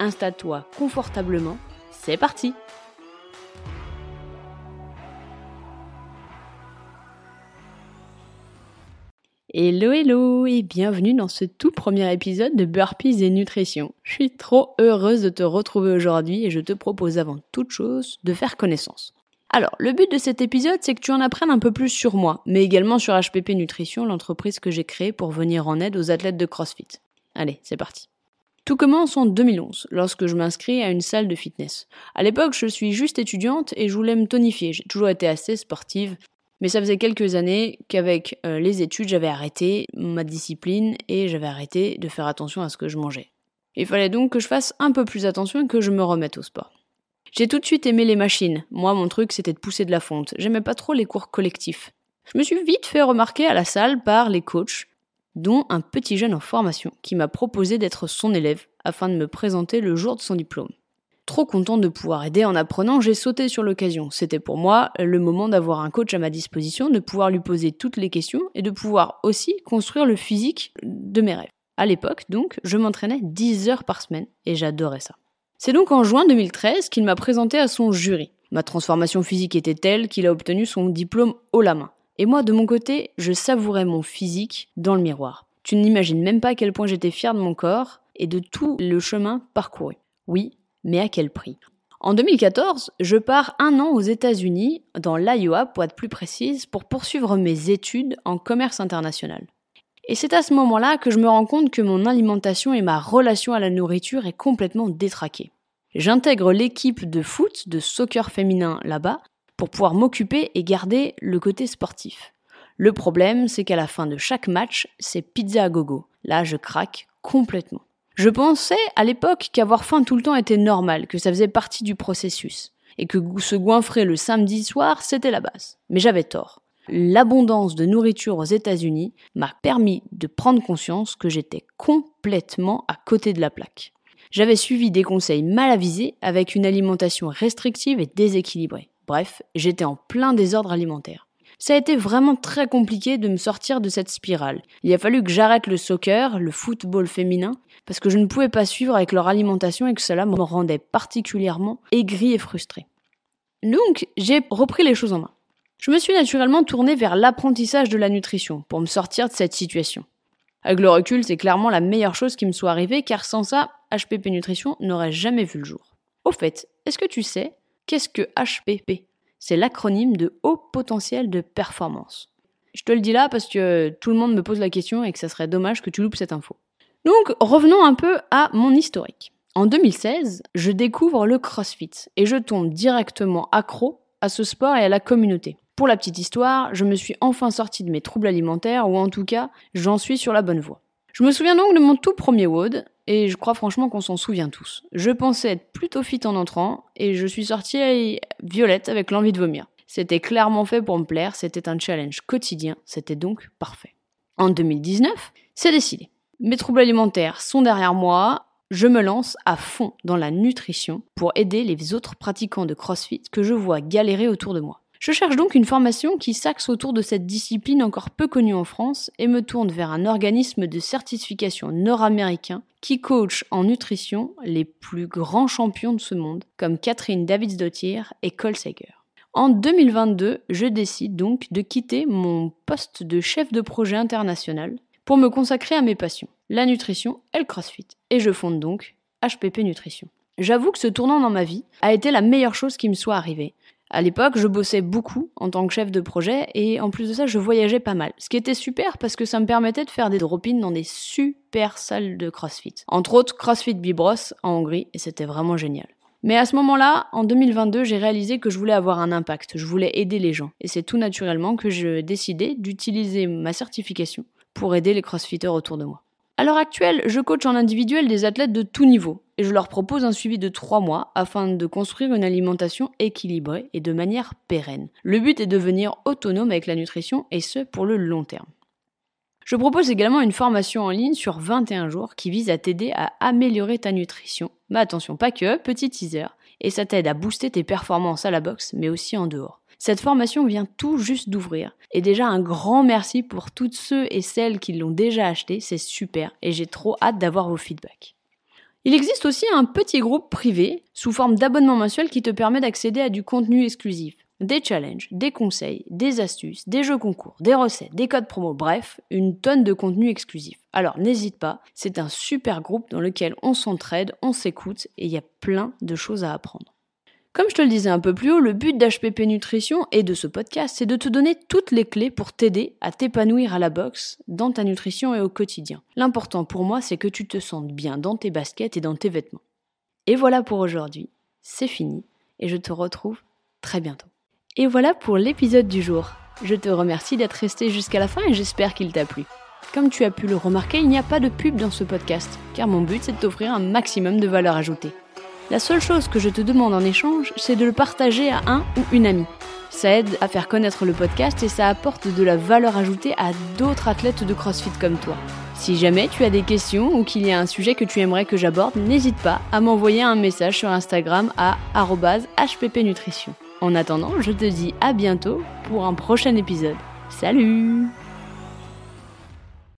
installe-toi confortablement, c'est parti Hello hello et bienvenue dans ce tout premier épisode de Burpees et Nutrition. Je suis trop heureuse de te retrouver aujourd'hui et je te propose avant toute chose de faire connaissance. Alors, le but de cet épisode, c'est que tu en apprennes un peu plus sur moi, mais également sur HPP Nutrition, l'entreprise que j'ai créée pour venir en aide aux athlètes de CrossFit. Allez, c'est parti. Tout commence en 2011, lorsque je m'inscris à une salle de fitness. À l'époque, je suis juste étudiante et je voulais me tonifier. J'ai toujours été assez sportive, mais ça faisait quelques années qu'avec euh, les études, j'avais arrêté ma discipline et j'avais arrêté de faire attention à ce que je mangeais. Il fallait donc que je fasse un peu plus attention et que je me remette au sport. J'ai tout de suite aimé les machines. Moi, mon truc, c'était de pousser de la fonte. J'aimais pas trop les cours collectifs. Je me suis vite fait remarquer à la salle par les coachs dont un petit jeune en formation qui m'a proposé d'être son élève afin de me présenter le jour de son diplôme. Trop content de pouvoir aider en apprenant, j'ai sauté sur l'occasion. C'était pour moi le moment d'avoir un coach à ma disposition, de pouvoir lui poser toutes les questions et de pouvoir aussi construire le physique de mes rêves. À l'époque, donc, je m'entraînais 10 heures par semaine et j'adorais ça. C'est donc en juin 2013 qu'il m'a présenté à son jury. Ma transformation physique était telle qu'il a obtenu son diplôme haut la main. Et moi, de mon côté, je savourais mon physique dans le miroir. Tu n'imagines même pas à quel point j'étais fière de mon corps et de tout le chemin parcouru. Oui, mais à quel prix? En 2014, je pars un an aux États-Unis, dans l'Iowa pour être plus précise, pour poursuivre mes études en commerce international. Et c'est à ce moment-là que je me rends compte que mon alimentation et ma relation à la nourriture est complètement détraquée. J'intègre l'équipe de foot, de soccer féminin là-bas, pour pouvoir m'occuper et garder le côté sportif. Le problème, c'est qu'à la fin de chaque match, c'est pizza à gogo. Là, je craque complètement. Je pensais à l'époque qu'avoir faim tout le temps était normal, que ça faisait partie du processus, et que se goinfrer le samedi soir, c'était la base. Mais j'avais tort. L'abondance de nourriture aux États-Unis m'a permis de prendre conscience que j'étais complètement à côté de la plaque. J'avais suivi des conseils mal avisés avec une alimentation restrictive et déséquilibrée. Bref, j'étais en plein désordre alimentaire. Ça a été vraiment très compliqué de me sortir de cette spirale. Il a fallu que j'arrête le soccer, le football féminin, parce que je ne pouvais pas suivre avec leur alimentation et que cela me rendait particulièrement aigri et frustré. Donc, j'ai repris les choses en main. Je me suis naturellement tournée vers l'apprentissage de la nutrition pour me sortir de cette situation. Avec le recul, c'est clairement la meilleure chose qui me soit arrivée car sans ça, HPP Nutrition n'aurait jamais vu le jour. Au fait, est-ce que tu sais Qu'est-ce que HPP C'est l'acronyme de Haut Potentiel de Performance. Je te le dis là parce que tout le monde me pose la question et que ça serait dommage que tu loupes cette info. Donc revenons un peu à mon historique. En 2016, je découvre le CrossFit et je tombe directement accro à ce sport et à la communauté. Pour la petite histoire, je me suis enfin sorti de mes troubles alimentaires ou en tout cas, j'en suis sur la bonne voie. Je me souviens donc de mon tout premier WOD, et je crois franchement qu'on s'en souvient tous. Je pensais être plutôt fit en entrant, et je suis sortie violette avec l'envie de vomir. C'était clairement fait pour me plaire, c'était un challenge quotidien, c'était donc parfait. En 2019, c'est décidé. Mes troubles alimentaires sont derrière moi, je me lance à fond dans la nutrition pour aider les autres pratiquants de CrossFit que je vois galérer autour de moi. Je cherche donc une formation qui s'axe autour de cette discipline encore peu connue en France et me tourne vers un organisme de certification nord-américain qui coach en nutrition les plus grands champions de ce monde, comme Catherine Davidsdottir et Cole Sager. En 2022, je décide donc de quitter mon poste de chef de projet international pour me consacrer à mes passions, la nutrition et le crossfit. Et je fonde donc HPP Nutrition. J'avoue que ce tournant dans ma vie a été la meilleure chose qui me soit arrivée, à l'époque, je bossais beaucoup en tant que chef de projet et en plus de ça, je voyageais pas mal. Ce qui était super parce que ça me permettait de faire des drop-ins dans des super salles de CrossFit. Entre autres, CrossFit Bibros en Hongrie et c'était vraiment génial. Mais à ce moment-là, en 2022, j'ai réalisé que je voulais avoir un impact, je voulais aider les gens. Et c'est tout naturellement que j'ai décidé d'utiliser ma certification pour aider les crossfitters autour de moi. À l'heure actuelle, je coach en individuel des athlètes de tout niveau et je leur propose un suivi de 3 mois afin de construire une alimentation équilibrée et de manière pérenne. Le but est de devenir autonome avec la nutrition et ce pour le long terme. Je propose également une formation en ligne sur 21 jours qui vise à t'aider à améliorer ta nutrition. Mais attention, pas que, petit teaser, et ça t'aide à booster tes performances à la boxe, mais aussi en dehors. Cette formation vient tout juste d'ouvrir. Et déjà un grand merci pour toutes ceux et celles qui l'ont déjà acheté, c'est super et j'ai trop hâte d'avoir vos feedbacks. Il existe aussi un petit groupe privé sous forme d'abonnement mensuel qui te permet d'accéder à du contenu exclusif. Des challenges, des conseils, des astuces, des jeux concours, des recettes, des codes promo, bref, une tonne de contenu exclusif. Alors n'hésite pas, c'est un super groupe dans lequel on s'entraide, on s'écoute et il y a plein de choses à apprendre. Comme je te le disais un peu plus haut, le but d'HPP Nutrition et de ce podcast, c'est de te donner toutes les clés pour t'aider à t'épanouir à la boxe, dans ta nutrition et au quotidien. L'important pour moi, c'est que tu te sentes bien dans tes baskets et dans tes vêtements. Et voilà pour aujourd'hui, c'est fini, et je te retrouve très bientôt. Et voilà pour l'épisode du jour. Je te remercie d'être resté jusqu'à la fin et j'espère qu'il t'a plu. Comme tu as pu le remarquer, il n'y a pas de pub dans ce podcast, car mon but c'est de t'offrir un maximum de valeur ajoutée. La seule chose que je te demande en échange, c'est de le partager à un ou une amie. Ça aide à faire connaître le podcast et ça apporte de la valeur ajoutée à d'autres athlètes de CrossFit comme toi. Si jamais tu as des questions ou qu'il y a un sujet que tu aimerais que j'aborde, n'hésite pas à m'envoyer un message sur Instagram à hppnutrition. En attendant, je te dis à bientôt pour un prochain épisode. Salut